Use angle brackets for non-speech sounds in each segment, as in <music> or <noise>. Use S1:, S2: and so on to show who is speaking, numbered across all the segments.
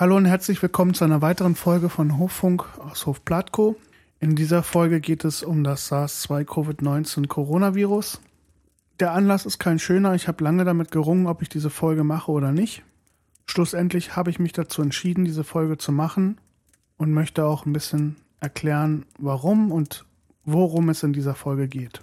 S1: Hallo und herzlich willkommen zu einer weiteren Folge von Hoffunk aus Hof Platko. In dieser Folge geht es um das SARS-2 Covid-19 Coronavirus. Der Anlass ist kein schöner. Ich habe lange damit gerungen, ob ich diese Folge mache oder nicht. Schlussendlich habe ich mich dazu entschieden, diese Folge zu machen und möchte auch ein bisschen erklären, warum und worum es in dieser Folge geht.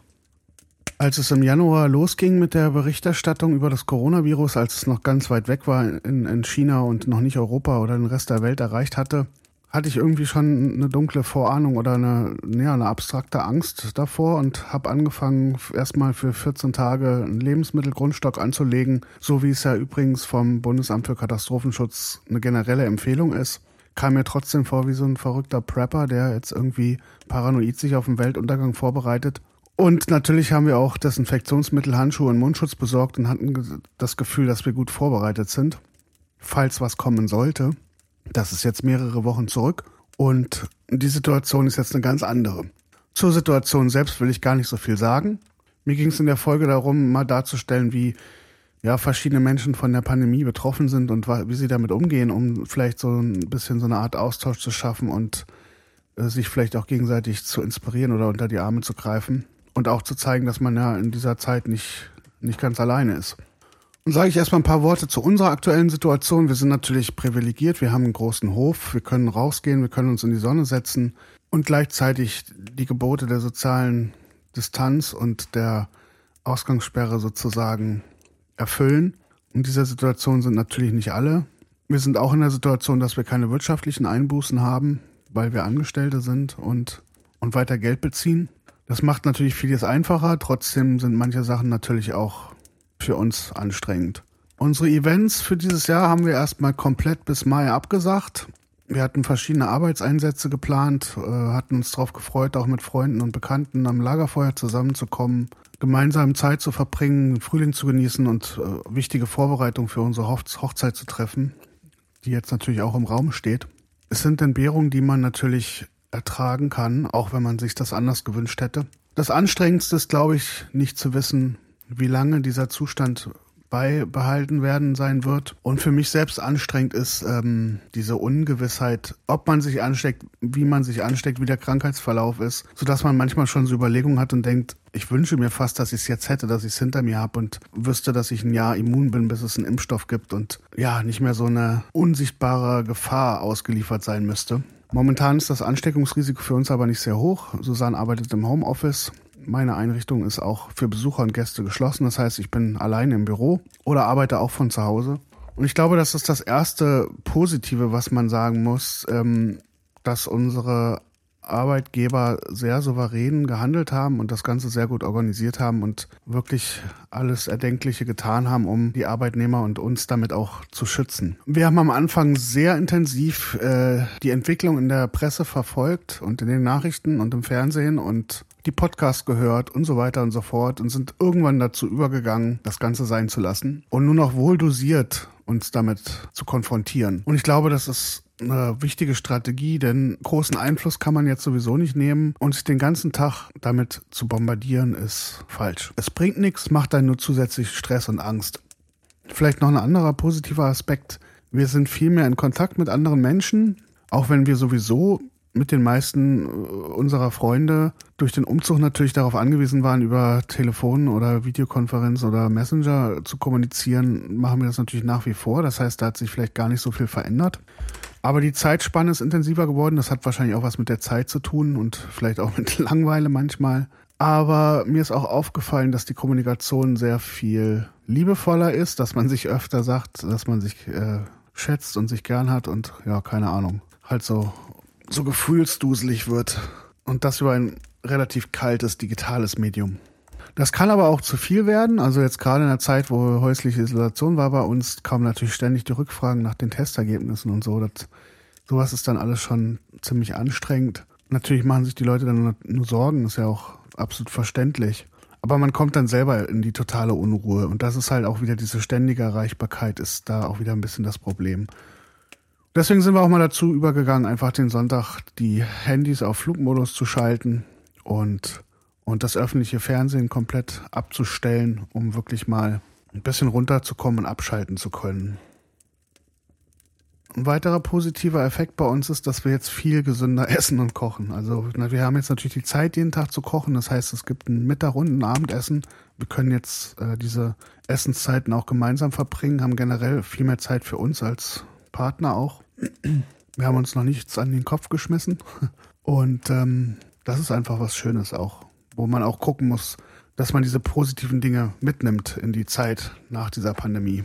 S1: Als es im Januar losging mit der Berichterstattung über das Coronavirus, als es noch ganz weit weg war in, in China und noch nicht Europa oder den Rest der Welt erreicht hatte, hatte ich irgendwie schon eine dunkle Vorahnung oder eine, ja, eine abstrakte Angst davor und habe angefangen, erstmal für 14 Tage einen Lebensmittelgrundstock anzulegen, so wie es ja übrigens vom Bundesamt für Katastrophenschutz eine generelle Empfehlung ist. Kam mir trotzdem vor wie so ein verrückter Prepper, der jetzt irgendwie paranoid sich auf den Weltuntergang vorbereitet. Und natürlich haben wir auch Desinfektionsmittel, Handschuhe und Mundschutz besorgt und hatten das Gefühl, dass wir gut vorbereitet sind, falls was kommen sollte. Das ist jetzt mehrere Wochen zurück und die Situation ist jetzt eine ganz andere. Zur Situation selbst will ich gar nicht so viel sagen. Mir ging es in der Folge darum, mal darzustellen, wie ja, verschiedene Menschen von der Pandemie betroffen sind und wie sie damit umgehen, um vielleicht so ein bisschen so eine Art Austausch zu schaffen und äh, sich vielleicht auch gegenseitig zu inspirieren oder unter die Arme zu greifen und auch zu zeigen, dass man ja in dieser Zeit nicht, nicht ganz alleine ist. Und sage ich erstmal ein paar Worte zu unserer aktuellen Situation. Wir sind natürlich privilegiert, wir haben einen großen Hof, wir können rausgehen, wir können uns in die Sonne setzen und gleichzeitig die Gebote der sozialen Distanz und der Ausgangssperre sozusagen erfüllen. In dieser Situation sind natürlich nicht alle. Wir sind auch in der Situation, dass wir keine wirtschaftlichen Einbußen haben, weil wir Angestellte sind und, und weiter Geld beziehen. Das macht natürlich vieles einfacher. Trotzdem sind manche Sachen natürlich auch für uns anstrengend. Unsere Events für dieses Jahr haben wir erstmal komplett bis Mai abgesagt. Wir hatten verschiedene Arbeitseinsätze geplant, äh, hatten uns darauf gefreut, auch mit Freunden und Bekannten am Lagerfeuer zusammenzukommen, gemeinsam Zeit zu verbringen, Frühling zu genießen und äh, wichtige Vorbereitungen für unsere Hochzeit zu treffen, die jetzt natürlich auch im Raum steht. Es sind Entbehrungen, die man natürlich ertragen kann, auch wenn man sich das anders gewünscht hätte. Das Anstrengendste ist, glaube ich, nicht zu wissen, wie lange dieser Zustand beibehalten werden sein wird. Und für mich selbst anstrengend ist ähm, diese Ungewissheit, ob man sich ansteckt, wie man sich ansteckt, wie der Krankheitsverlauf ist, sodass man manchmal schon so Überlegungen hat und denkt, ich wünsche mir fast, dass ich es jetzt hätte, dass ich es hinter mir habe und wüsste, dass ich ein Jahr immun bin, bis es einen Impfstoff gibt und ja, nicht mehr so eine unsichtbare Gefahr ausgeliefert sein müsste. Momentan ist das Ansteckungsrisiko für uns aber nicht sehr hoch. Susanne arbeitet im Homeoffice. Meine Einrichtung ist auch für Besucher und Gäste geschlossen. Das heißt, ich bin allein im Büro oder arbeite auch von zu Hause. Und ich glaube, das ist das erste Positive, was man sagen muss, ähm, dass unsere Arbeitgeber sehr souverän gehandelt haben und das Ganze sehr gut organisiert haben und wirklich alles Erdenkliche getan haben, um die Arbeitnehmer und uns damit auch zu schützen. Wir haben am Anfang sehr intensiv äh, die Entwicklung in der Presse verfolgt und in den Nachrichten und im Fernsehen und die Podcasts gehört und so weiter und so fort und sind irgendwann dazu übergegangen, das Ganze sein zu lassen und nur noch wohl dosiert uns damit zu konfrontieren. Und ich glaube, das ist eine wichtige Strategie, denn großen Einfluss kann man jetzt sowieso nicht nehmen und sich den ganzen Tag damit zu bombardieren ist falsch. Es bringt nichts, macht dann nur zusätzlich Stress und Angst. Vielleicht noch ein anderer positiver Aspekt. Wir sind viel mehr in Kontakt mit anderen Menschen, auch wenn wir sowieso mit den meisten äh, unserer Freunde durch den Umzug natürlich darauf angewiesen waren, über Telefon oder Videokonferenz oder Messenger zu kommunizieren, machen wir das natürlich nach wie vor. Das heißt, da hat sich vielleicht gar nicht so viel verändert. Aber die Zeitspanne ist intensiver geworden. Das hat wahrscheinlich auch was mit der Zeit zu tun und vielleicht auch <laughs> mit Langweile manchmal. Aber mir ist auch aufgefallen, dass die Kommunikation sehr viel liebevoller ist, dass man sich öfter sagt, dass man sich äh, schätzt und sich gern hat und ja, keine Ahnung, halt so so gefühlsduselig wird. Und das über ein relativ kaltes digitales Medium. Das kann aber auch zu viel werden. Also jetzt gerade in der Zeit, wo häusliche Isolation war bei uns, kamen natürlich ständig die Rückfragen nach den Testergebnissen und so. Das, sowas ist dann alles schon ziemlich anstrengend. Natürlich machen sich die Leute dann nur Sorgen, ist ja auch absolut verständlich. Aber man kommt dann selber in die totale Unruhe. Und das ist halt auch wieder diese ständige Erreichbarkeit, ist da auch wieder ein bisschen das Problem. Deswegen sind wir auch mal dazu übergegangen, einfach den Sonntag die Handys auf Flugmodus zu schalten und, und das öffentliche Fernsehen komplett abzustellen, um wirklich mal ein bisschen runterzukommen und abschalten zu können. Ein weiterer positiver Effekt bei uns ist, dass wir jetzt viel gesünder <laughs> essen und kochen. Also na, wir haben jetzt natürlich die Zeit, jeden Tag zu kochen. Das heißt, es gibt ein Mittag und ein Abendessen. Wir können jetzt äh, diese Essenszeiten auch gemeinsam verbringen, haben generell viel mehr Zeit für uns als Partner auch. Wir haben uns noch nichts an den Kopf geschmissen. Und ähm, das ist einfach was Schönes auch, wo man auch gucken muss, dass man diese positiven Dinge mitnimmt in die Zeit nach dieser Pandemie.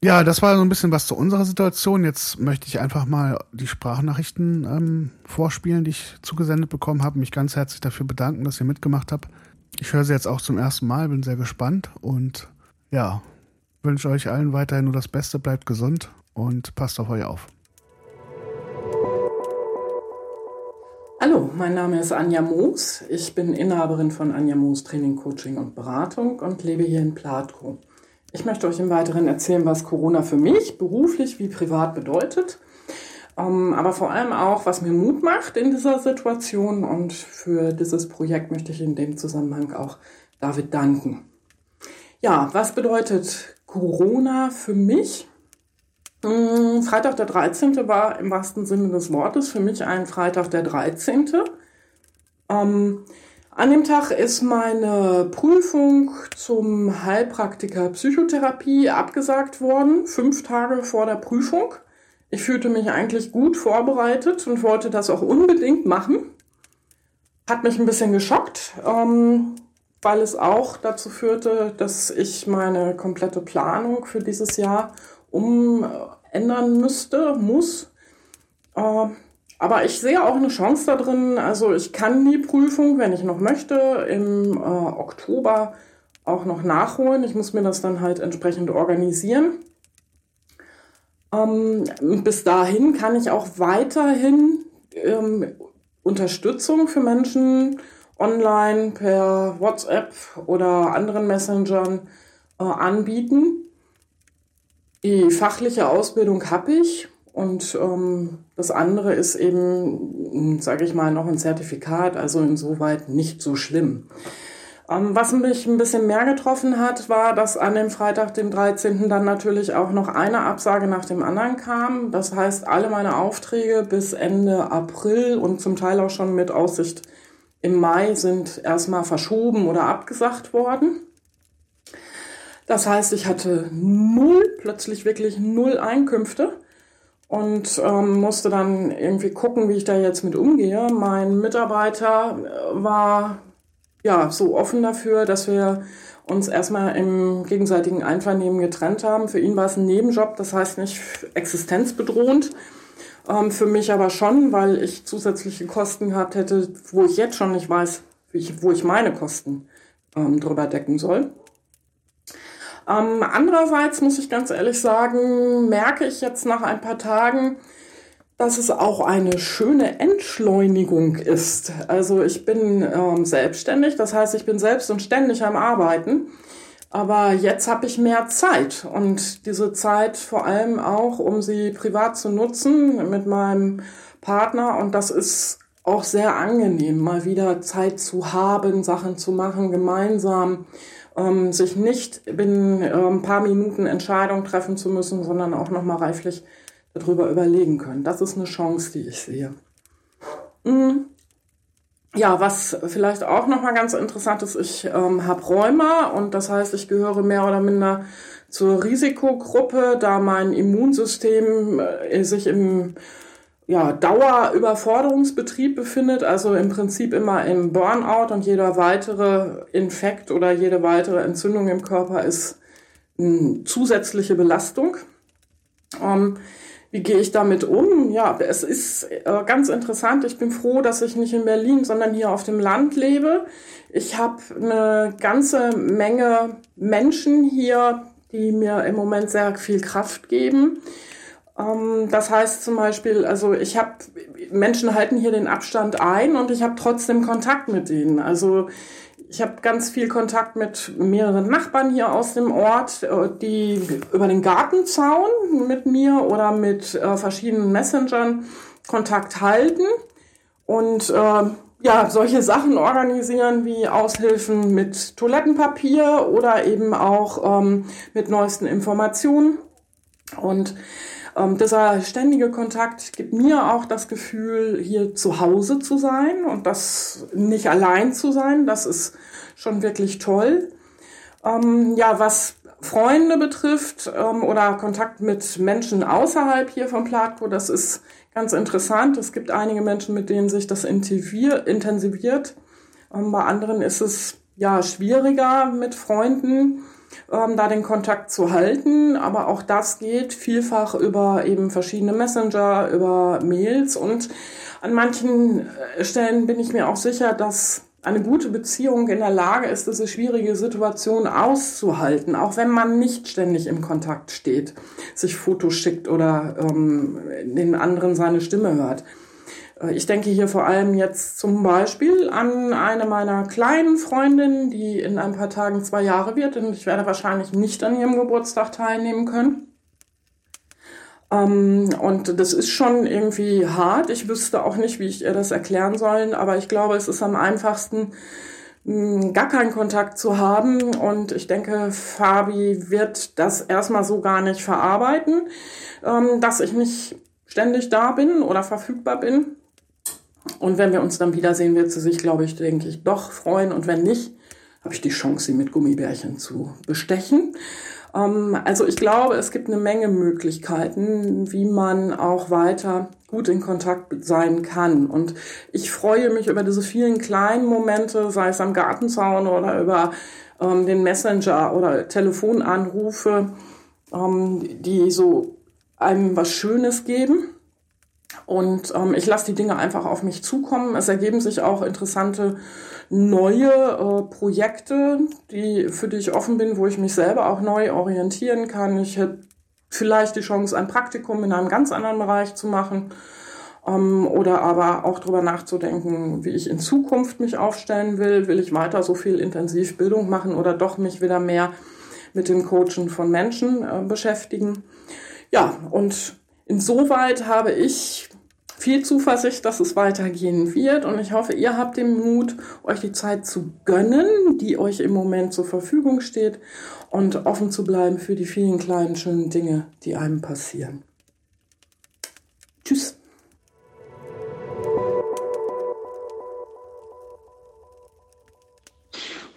S1: Ja, das war so ein bisschen was zu unserer Situation. Jetzt möchte ich einfach mal die Sprachnachrichten ähm, vorspielen, die ich zugesendet bekommen habe. Mich ganz herzlich dafür bedanken, dass ihr mitgemacht habt. Ich höre sie jetzt auch zum ersten Mal, bin sehr gespannt und ja, wünsche euch allen weiterhin nur das Beste, bleibt gesund und passt auf euch auf.
S2: Hallo, mein Name ist Anja Moos. Ich bin Inhaberin von Anja Moos Training, Coaching und Beratung und lebe hier in Platko. Ich möchte euch im Weiteren erzählen, was Corona für mich beruflich wie privat bedeutet, ähm, aber vor allem auch, was mir Mut macht in dieser Situation. Und für dieses Projekt möchte ich in dem Zusammenhang auch David danken. Ja, was bedeutet Corona für mich? Hm, Freitag der 13. war im wahrsten Sinne des Wortes für mich ein Freitag der 13. Ähm, an dem Tag ist meine Prüfung zum Heilpraktiker Psychotherapie abgesagt worden, fünf Tage vor der Prüfung. Ich fühlte mich eigentlich gut vorbereitet und wollte das auch unbedingt machen. Hat mich ein bisschen geschockt, ähm, weil es auch dazu führte, dass ich meine komplette Planung für dieses Jahr umändern müsste, muss. Äh, aber ich sehe auch eine Chance da drin. Also ich kann die Prüfung, wenn ich noch möchte, im äh, Oktober auch noch nachholen. Ich muss mir das dann halt entsprechend organisieren. Ähm, bis dahin kann ich auch weiterhin ähm, Unterstützung für Menschen online per WhatsApp oder anderen Messengern äh, anbieten. Die fachliche Ausbildung habe ich und ähm, das andere ist eben, sage ich mal, noch ein Zertifikat, also insoweit nicht so schlimm. Ähm, was mich ein bisschen mehr getroffen hat, war, dass an dem Freitag, dem 13. dann natürlich auch noch eine Absage nach dem anderen kam. Das heißt, alle meine Aufträge bis Ende April und zum Teil auch schon mit Aussicht im Mai sind erstmal verschoben oder abgesagt worden. Das heißt, ich hatte null, plötzlich wirklich null Einkünfte und ähm, musste dann irgendwie gucken, wie ich da jetzt mit umgehe. Mein Mitarbeiter äh, war ja so offen dafür, dass wir uns erstmal im gegenseitigen Einvernehmen getrennt haben. Für ihn war es ein Nebenjob, das heißt nicht existenzbedrohend. Ähm, für mich aber schon, weil ich zusätzliche Kosten gehabt hätte, wo ich jetzt schon nicht weiß, ich, wo ich meine Kosten ähm, drüber decken soll. Ähm, andererseits muss ich ganz ehrlich sagen, merke ich jetzt nach ein paar Tagen, dass es auch eine schöne Entschleunigung ist. Also ich bin ähm, selbstständig, das heißt, ich bin selbst und ständig am Arbeiten. Aber jetzt habe ich mehr Zeit und diese Zeit vor allem auch, um sie privat zu nutzen mit meinem Partner. Und das ist auch sehr angenehm, mal wieder Zeit zu haben, Sachen zu machen gemeinsam ähm, sich nicht binnen äh, ein paar Minuten Entscheidungen treffen zu müssen, sondern auch nochmal reiflich darüber überlegen können. Das ist eine Chance, die ich sehe. Mhm. Ja, was vielleicht auch nochmal ganz interessant ist, ich ähm, habe Rheuma und das heißt, ich gehöre mehr oder minder zur Risikogruppe, da mein Immunsystem äh, sich im ja, Dauerüberforderungsbetrieb befindet, also im Prinzip immer im Burnout und jeder weitere Infekt oder jede weitere Entzündung im Körper ist eine zusätzliche Belastung. Ähm, wie gehe ich damit um? Ja, es ist äh, ganz interessant. Ich bin froh, dass ich nicht in Berlin, sondern hier auf dem Land lebe. Ich habe eine ganze Menge Menschen hier, die mir im Moment sehr viel Kraft geben. Ähm, das heißt zum Beispiel, also ich habe, Menschen halten hier den Abstand ein und ich habe trotzdem Kontakt mit denen. Also ich habe ganz viel Kontakt mit mehreren Nachbarn hier aus dem Ort, äh, die über den Gartenzaun mit mir oder mit äh, verschiedenen Messengern Kontakt halten und äh, ja, solche Sachen organisieren wie Aushilfen mit Toilettenpapier oder eben auch ähm, mit neuesten Informationen. Und Ähm, dieser ständige Kontakt gibt mir auch das Gefühl, hier zu Hause zu sein und das nicht allein zu sein. Das ist schon wirklich toll. Ähm, ja, was Freunde betrifft ähm, oder Kontakt mit Menschen außerhalb hier von Platko, das ist ganz interessant. Es gibt einige Menschen, mit denen sich das intensiviert. Ähm, bei anderen ist es ja schwieriger mit Freunden ähm, da den Kontakt zu halten. Aber auch das geht vielfach über eben verschiedene Messenger, über Mails und an manchen äh, Stellen bin ich mir auch sicher, dass eine gute Beziehung in der Lage ist, diese schwierige Situation auszuhalten, auch wenn man nicht ständig im Kontakt steht, sich Fotos schickt oder ähm, den anderen seine Stimme hört. Äh, ich denke hier vor allem jetzt zum Beispiel an eine meiner kleinen Freundinnen, die in ein paar Tagen zwei Jahre wird und ich werde wahrscheinlich nicht an ihrem Geburtstag teilnehmen können. Ähm, und das ist schon irgendwie hart. Ich wüsste auch nicht, wie ich ihr das erklären soll, aber ich glaube, es ist am einfachsten, mh, gar keinen Kontakt zu haben. Und ich denke, Fabi wird das erstmal so gar nicht verarbeiten, ähm, dass ich nicht ständig da bin oder verfügbar bin. Und wenn wir uns dann wiedersehen, wird sie sich, glaube ich, denke ich, doch freuen. Und wenn nicht, habe ich die Chance, sie mit Gummibärchen zu bestechen. Ähm, also ich glaube, es gibt eine Menge Möglichkeiten, wie man auch weiter gut in Kontakt sein kann. Und ich freue mich über diese vielen kleinen Momente, sei es am Gartenzaun oder über ähm, den Messenger oder Telefonanrufe, ähm, die so einem was Schönes geben. Und ähm, ich lasse die Dinge einfach auf mich zukommen. Es ergeben sich auch interessante neue äh, Projekte, die, für die ich offen bin, wo ich mich selber auch neu orientieren kann. Ich hätte vielleicht die Chance, ein Praktikum in einem ganz anderen Bereich zu machen ähm, oder aber auch darüber nachzudenken, wie ich in Zukunft mich aufstellen will. Will ich weiter so viel Intensivbildung machen oder doch mich wieder mehr mit dem Coachen von Menschen äh, beschäftigen? Ja, und insoweit habe ich viel Zuversicht, dass es weitergehen wird und ich hoffe, ihr habt den Mut, euch die Zeit zu gönnen, die euch im Moment zur Verfügung steht und offen zu bleiben für die vielen kleinen schönen Dinge, die einem passieren. Tschüss.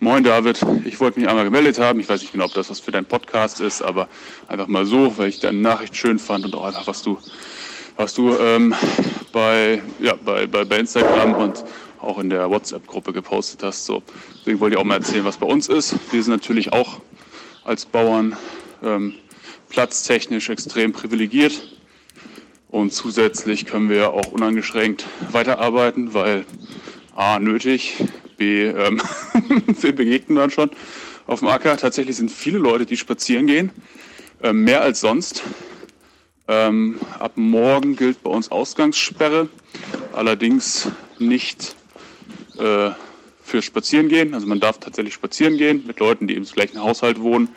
S3: Moin David, ich wollte mich einmal gemeldet haben. Ich weiß nicht genau, ob das was für dein Podcast ist, aber einfach mal so, weil ich deine Nachricht schön fand und auch einfach, was du was du ähm, bei, ja, bei, bei, bei Instagram und auch in der WhatsApp-Gruppe gepostet hast. So. Deswegen wollte ich auch mal erzählen, was bei uns ist. Wir sind natürlich auch als Bauern ähm, platztechnisch extrem privilegiert. Und zusätzlich können wir auch uneingeschränkt weiterarbeiten, weil A, nötig, B, ähm, <laughs> wir begegnen dann schon auf dem Acker. Tatsächlich sind viele Leute, die spazieren gehen, äh, mehr als sonst. Ähm, ab morgen gilt bei uns Ausgangssperre, allerdings nicht äh, für Spazierengehen. Also man darf tatsächlich spazieren gehen mit Leuten, die im gleichen Haushalt wohnen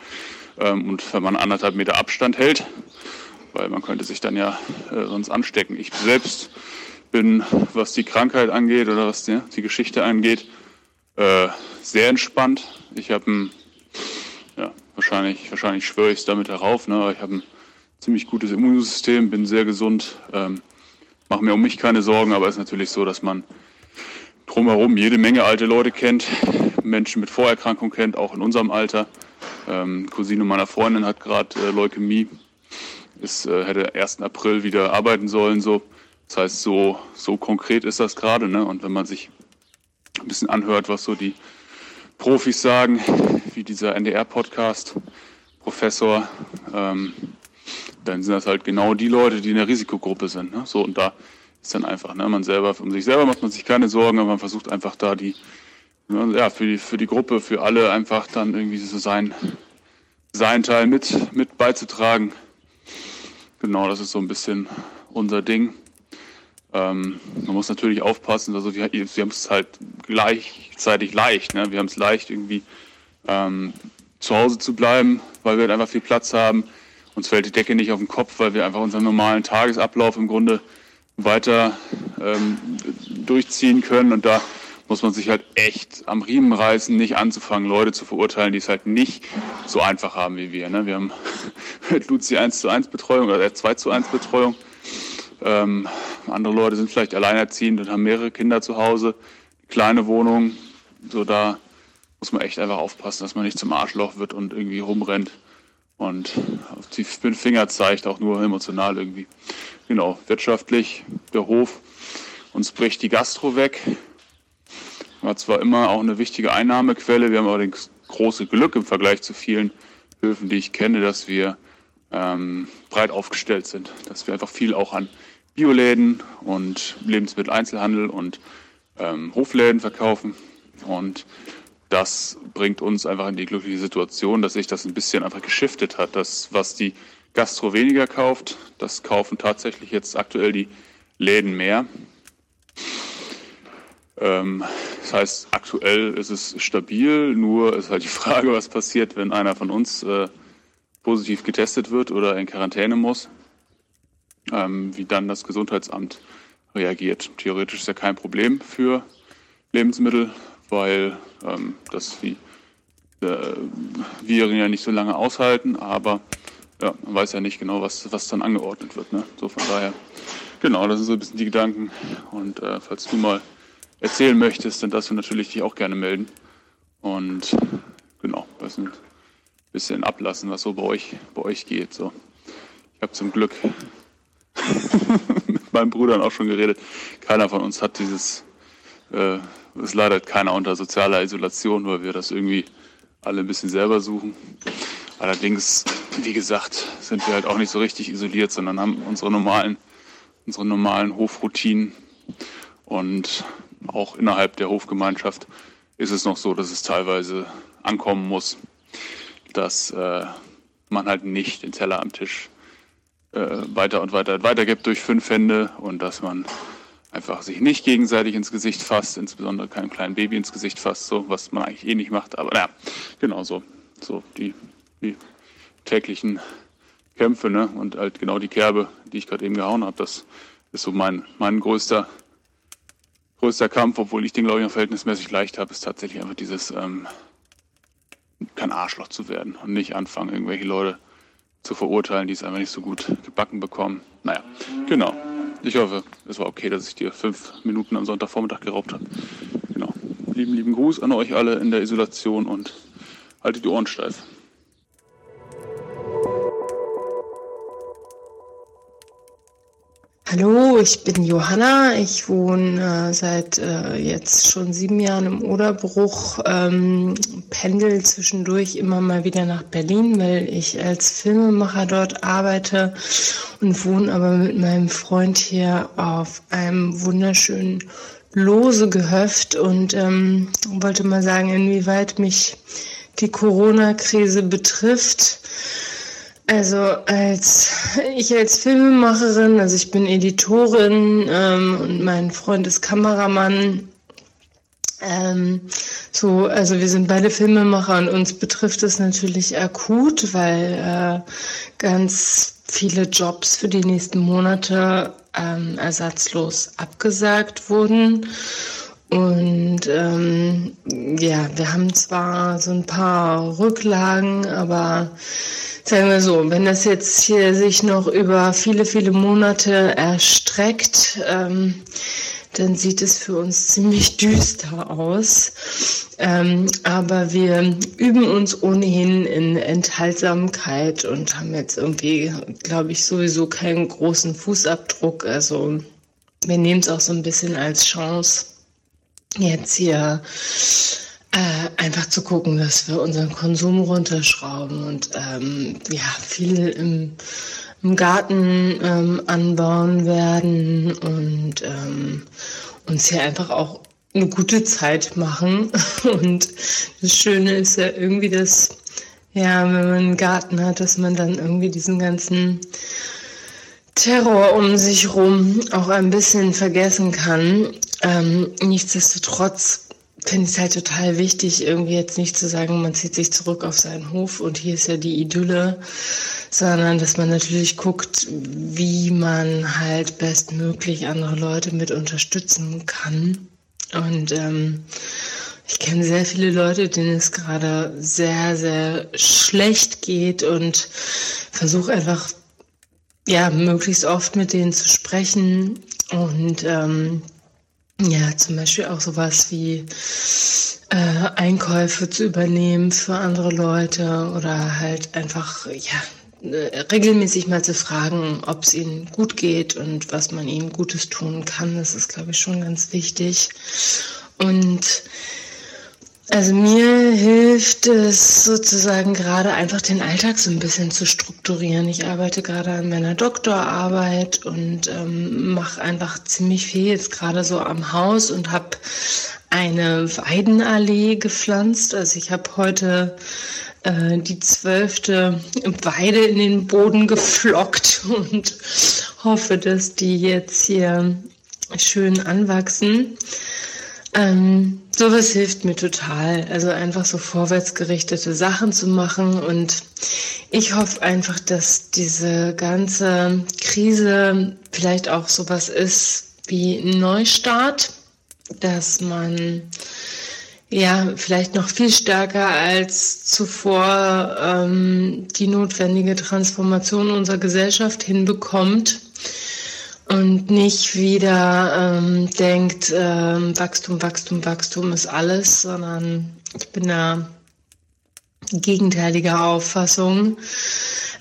S3: ähm, und wenn man anderthalb Meter Abstand hält, weil man könnte sich dann ja äh, sonst anstecken. Ich selbst bin, was die Krankheit angeht oder was die, die Geschichte angeht, äh, sehr entspannt. Ich habe ja, wahrscheinlich, wahrscheinlich schwöre ich es damit darauf, ne, ich habe ein ziemlich gutes Immunsystem, bin sehr gesund, ähm, mache mir um mich keine Sorgen, aber es ist natürlich so, dass man drumherum jede Menge alte Leute kennt, Menschen mit Vorerkrankung kennt, auch in unserem Alter. Ähm, Cousine meiner Freundin hat gerade äh, Leukämie, ist, äh, hätte 1. April wieder arbeiten sollen. So. Das heißt, so, so konkret ist das gerade. Ne? Und wenn man sich ein bisschen anhört, was so die Profis sagen, wie dieser NDR-Podcast, Professor, ähm, dann sind das halt genau die Leute, die in der Risikogruppe sind. Ne? So, und da ist dann einfach, ne, man selber, um sich selber macht man sich keine Sorgen, aber man versucht einfach da die, ne, ja, für die, für die Gruppe, für alle einfach dann irgendwie so sein, sein Teil mit, mit beizutragen. Genau, das ist so ein bisschen unser Ding. Ähm, man muss natürlich aufpassen, also wir, wir haben es halt gleichzeitig leicht. Ne? Wir haben es leicht, irgendwie ähm, zu Hause zu bleiben, weil wir halt einfach viel Platz haben uns fällt die Decke nicht auf den Kopf, weil wir einfach unseren normalen Tagesablauf im Grunde weiter ähm, durchziehen können. Und da muss man sich halt echt am Riemen reißen, nicht anzufangen, Leute zu verurteilen, die es halt nicht so einfach haben wie wir. Ne? Wir haben <laughs> Luzi 1 zu 1 Betreuung oder 2 zu 1 Betreuung. Ähm, andere Leute sind vielleicht alleinerziehend und haben mehrere Kinder zu Hause, kleine Wohnung. So da muss man echt einfach aufpassen, dass man nicht zum Arschloch wird und irgendwie rumrennt und auf die Finger zeigt, auch nur emotional irgendwie. Genau, wirtschaftlich, der Hof, uns bricht die Gastro weg. War zwar immer auch eine wichtige Einnahmequelle, wir haben allerdings große Glück im Vergleich zu vielen Höfen, die ich kenne, dass wir ähm, breit aufgestellt sind, dass wir einfach viel auch an Bioläden und Lebensmitteleinzelhandel und ähm, Hofläden verkaufen und das bringt uns einfach in die glückliche Situation, dass sich das ein bisschen einfach geschiftet hat. Das, was die Gastro weniger kauft, das kaufen tatsächlich jetzt aktuell die Läden mehr. Ähm, das heißt, aktuell ist es stabil, nur ist halt die <laughs> Frage, was passiert, wenn einer von uns äh, positiv getestet wird oder in Quarantäne muss, ähm, wie dann das Gesundheitsamt reagiert. Theoretisch ist ja kein Problem für Lebensmittel, weil ähm, das die äh, Viren ja nicht so lange aushalten, aber ja, man weiß ja nicht genau, was, was dann angeordnet wird. Ne? So von daher, genau, das sind so ein bisschen die Gedanken. Und äh, falls du mal erzählen möchtest, dann darfst du natürlich dich auch gerne melden. Und genau, ein bisschen ablassen, was so bei euch, bei euch geht. So. Ich habe zum Glück <laughs> mit meinen Brüdern auch schon geredet. Keiner von uns hat dieses äh, es leidet keiner unter sozialer Isolation, weil wir das irgendwie alle ein bisschen selber suchen. Allerdings, wie gesagt, sind wir halt auch nicht so richtig isoliert, sondern haben unsere normalen, unsere normalen Hofroutinen. Und auch innerhalb der Hofgemeinschaft ist es noch so, dass es teilweise ankommen muss, dass äh, man halt nicht den Teller am Tisch äh, weiter und weiter weitergibt durch fünf Hände und dass man einfach sich nicht gegenseitig ins Gesicht fasst, insbesondere keinem kleinen Baby ins Gesicht fasst, so was man eigentlich eh nicht macht. Aber naja, genau so, so die, die täglichen Kämpfe ne? und halt genau die Kerbe, die ich gerade eben gehauen habe. Das ist so mein, mein größter, größter Kampf, obwohl ich den, glaube ich, noch verhältnismäßig leicht habe, ist tatsächlich einfach dieses, ähm, kein Arschloch zu werden und nicht anfangen, irgendwelche Leute zu verurteilen, die es einfach nicht so gut gebacken bekommen. Naja, genau. Ich hoffe, es war okay, dass ich dir fünf Minuten am Sonntagvormittag geraubt habe. Genau. Lieben, lieben Gruß an euch alle in der Isolation und haltet die Ohren steif.
S4: Hallo, ich bin Johanna. Ich wohne äh, seit äh, jetzt schon sieben Jahren im Oderbruch, ähm, pendel zwischendurch immer mal wieder nach Berlin, weil ich als Filmemacher dort arbeite und wohne aber mit meinem Freund hier auf einem wunderschönen lose Gehöft und ähm, wollte mal sagen, inwieweit mich die Corona-Krise betrifft. Also als <laughs> ich als Filmemacherin, also ich bin Editorin ähm, und mein Freund ist Kameramann. Ähm, so, also wir sind beide Filmemacher und uns betrifft es natürlich akut, weil äh, ganz viele Jobs für die nächsten Monate ähm, ersatzlos abgesagt wurden. Und ähm, ja, wir haben zwar so ein paar Rücklagen, aber sagen wir so, wenn das jetzt hier sich noch über viele, viele Monate erstreckt, ähm, dann sieht es für uns ziemlich düster aus. Ähm, aber wir üben uns ohnehin in Enthaltsamkeit und haben jetzt irgendwie, glaube ich, sowieso keinen großen Fußabdruck. Also wir nehmen es auch so ein bisschen als Chance, jetzt hier äh, einfach zu gucken, dass wir unseren Konsum runterschrauben und ähm, ja, viel im, im Garten ähm, anbauen werden und ähm, uns hier einfach auch eine gute Zeit machen. <laughs> Und das Schöne ist ja irgendwie, dass, ja, wenn man einen Garten hat, dass man dann irgendwie diesen ganzen Terror um sich rum auch ein bisschen vergessen kann. Ähm, nichtsdestotrotz finde ich es halt total wichtig, irgendwie jetzt nicht zu sagen, man zieht sich zurück auf seinen Hof und hier ist ja die Idylle, sondern dass man natürlich guckt, wie man halt bestmöglich andere Leute mit unterstützen kann. Und ähm, ich kenne sehr viele Leute, denen es gerade sehr, sehr schlecht geht und versuche einfach, ja, möglichst oft mit denen zu sprechen und ähm, ja, zum Beispiel auch sowas wie äh, Einkäufe zu übernehmen für andere Leute oder halt einfach, ja, äh, regelmäßig mal zu fragen, ob es ihnen gut geht und was man ihnen Gutes tun kann. Das ist, glaube ich, schon ganz wichtig. Und also mir hilft es sozusagen gerade einfach den Alltag so ein bisschen zu strukturieren. Ich arbeite gerade an meiner Doktorarbeit und ähm, mache einfach ziemlich viel jetzt gerade so am Haus und habe eine Weidenallee gepflanzt. Also ich habe heute äh, die zwölfte Weide in den Boden geflockt <laughs> und hoffe, dass die jetzt hier schön anwachsen. Ähm, sowas hilft mir total. Also einfach so vorwärtsgerichtete Sachen zu machen. Und ich hoffe einfach, dass diese ganze Krise vielleicht auch sowas ist wie ein Neustart, dass man ja vielleicht noch viel stärker als zuvor ähm, die notwendige Transformation unserer Gesellschaft hinbekommt und nicht wieder ähm, denkt, ähm, Wachstum, Wachstum, Wachstum ist alles, sondern ich bin da gegenteiliger Auffassung.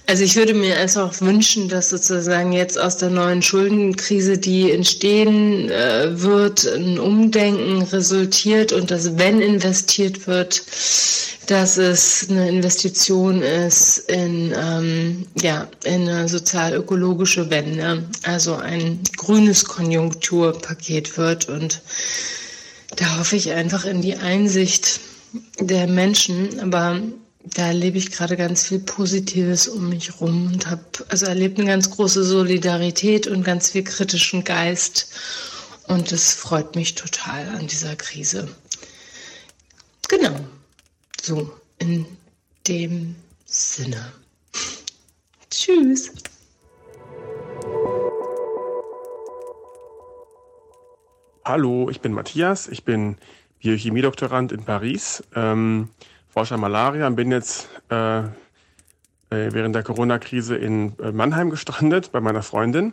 S4: Also ich würde mir auch wünschen, dass sozusagen jetzt aus der neuen Schuldenkrise, die entstehen äh, wird, ein Umdenken resultiert und dass wenn investiert wird, dass es eine Investition ist in, ähm, ja, in eine sozial-ökologische Wende, also ein grünes Konjunkturpaket wird. Und da hoffe ich einfach in die Einsicht der Menschen. Aber da erlebe ich gerade ganz viel Positives um mich rum und habe also erlebt eine ganz große Solidarität und ganz viel kritischen Geist. Und es freut mich total an dieser Krise. Genau. So, in dem Sinne. Tschüss.
S5: Hallo, ich bin Matthias. Ich bin Biochemiedoktorand in Paris, ähm, forsche Malaria und bin jetzt äh, äh, während der Corona-Krise in äh, Mannheim gestrandet bei meiner Freundin.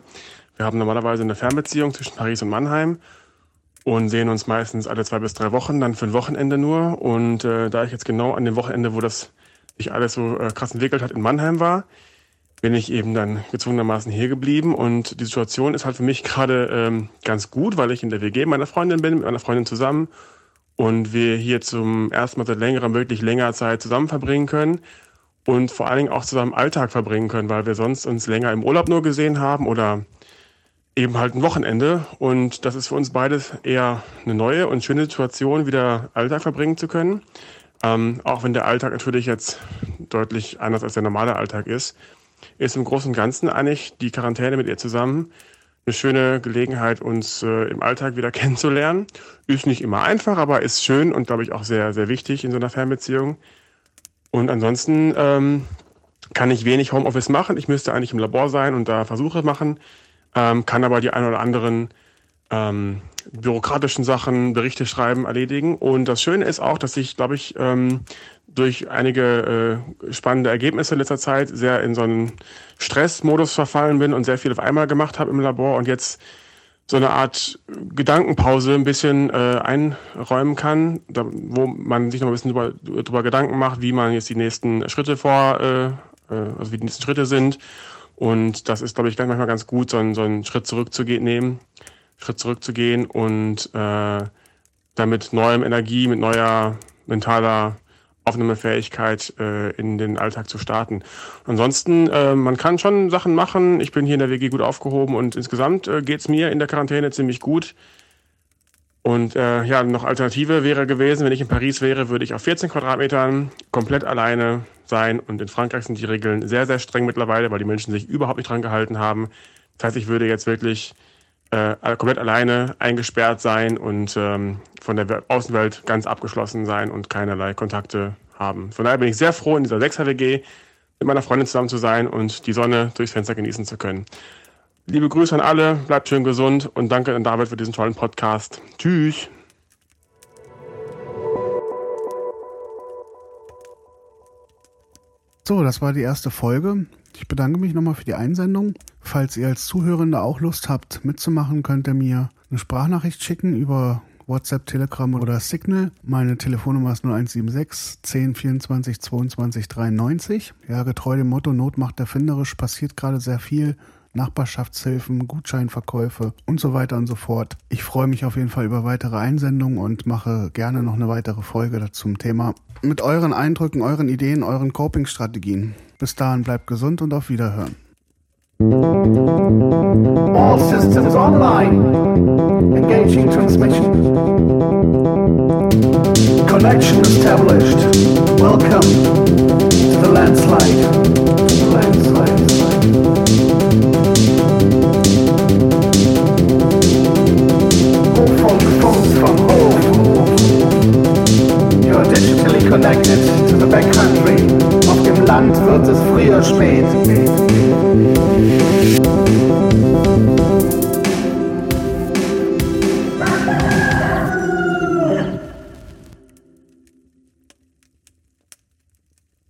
S5: Wir haben normalerweise eine Fernbeziehung zwischen Paris und Mannheim und sehen uns meistens alle zwei bis drei Wochen, dann für ein Wochenende nur. Und äh, da ich jetzt genau an dem Wochenende, wo das sich alles so äh, krass entwickelt hat, in Mannheim war, bin ich eben dann gezwungenermaßen hier geblieben. Und die Situation ist halt für mich gerade ähm, ganz gut, weil ich in der WG meiner Freundin bin, mit meiner Freundin zusammen. Und wir hier zum ersten Mal seit längerem, wirklich länger Zeit zusammen verbringen können. Und vor allen Dingen auch zusammen Alltag verbringen können, weil wir sonst uns länger im Urlaub nur gesehen haben oder eben halt ein Wochenende. Und das ist für uns beides eher eine neue und schöne Situation, wieder Alltag verbringen zu können. Ähm, auch wenn der Alltag natürlich jetzt deutlich anders als der normale Alltag ist, ist im Großen und Ganzen eigentlich die Quarantäne mit ihr zusammen eine schöne Gelegenheit, uns äh, im Alltag wieder <laughs> kennenzulernen. Ist nicht immer einfach, aber ist schön und glaube ich auch sehr, sehr wichtig in so einer Fernbeziehung. Und ansonsten ähm, kann ich wenig Homeoffice machen. Ich müsste eigentlich im Labor sein und da Versuche machen ähm, kann aber die ein oder anderen ähm, bürokratischen Sachen, Berichte schreiben, erledigen. Und das Schöne ist auch, dass ich, glaube ich, ähm, durch einige äh, spannende Ergebnisse in letzter Zeit sehr in so einen Stressmodus verfallen bin und sehr viel auf einmal gemacht habe im Labor und jetzt so eine Art Gedankenpause ein bisschen äh, einräumen kann, da, wo man sich noch ein bisschen drüber, drüber Gedanken macht, wie man jetzt die nächsten Schritte vor, äh, äh also wie die nächsten Schritte sind und das ist, glaube ich, manchmal ganz gut, so einen, so einen Schritt zurückzugehen, Schritt zurückzugehen und äh, damit neuem Energie, mit neuer mentaler Aufnahmefähigkeit äh, in den Alltag zu starten. Ansonsten, äh, man kann schon Sachen machen. Ich bin hier in der WG gut aufgehoben und insgesamt äh, geht's mir in der Quarantäne ziemlich gut. Und äh, ja, noch Alternative wäre gewesen, wenn ich in Paris wäre, würde ich auf 14 Quadratmetern komplett alleine sein. Und in Frankreich sind die Regeln sehr, sehr streng mittlerweile, weil die Menschen sich überhaupt nicht dran gehalten haben. Das heißt, ich würde jetzt wirklich äh, also komplett alleine eingesperrt sein und ähm, von der Außenwelt ganz abgeschlossen sein und keinerlei Kontakte haben. Von daher bin ich sehr froh, in dieser 6er WG mit meiner Freundin zusammen zu sein und die Sonne durchs Fenster genießen zu können. Liebe Grüße an alle, bleibt schön gesund und danke an David für diesen tollen Podcast. Tschüss.
S1: So, das war die erste Folge. Ich bedanke mich nochmal für die Einsendung. Falls ihr als Zuhörende auch Lust habt, mitzumachen, könnt ihr mir eine Sprachnachricht schicken über WhatsApp, Telegram oder Signal. Meine Telefonnummer ist 0176 10 24 22 93. Ja, getreu dem Motto Not macht erfinderisch passiert gerade sehr viel. Nachbarschaftshilfen, Gutscheinverkäufe und so weiter und so fort. Ich freue mich auf jeden Fall über weitere Einsendungen und mache gerne noch eine weitere Folge zum Thema mit euren Eindrücken, euren Ideen, euren Coping-Strategien. Bis dahin bleibt gesund und auf Wiederhören. All systems online. Engaging transmission. Connection established. Welcome to the landslide. wird es früher spät.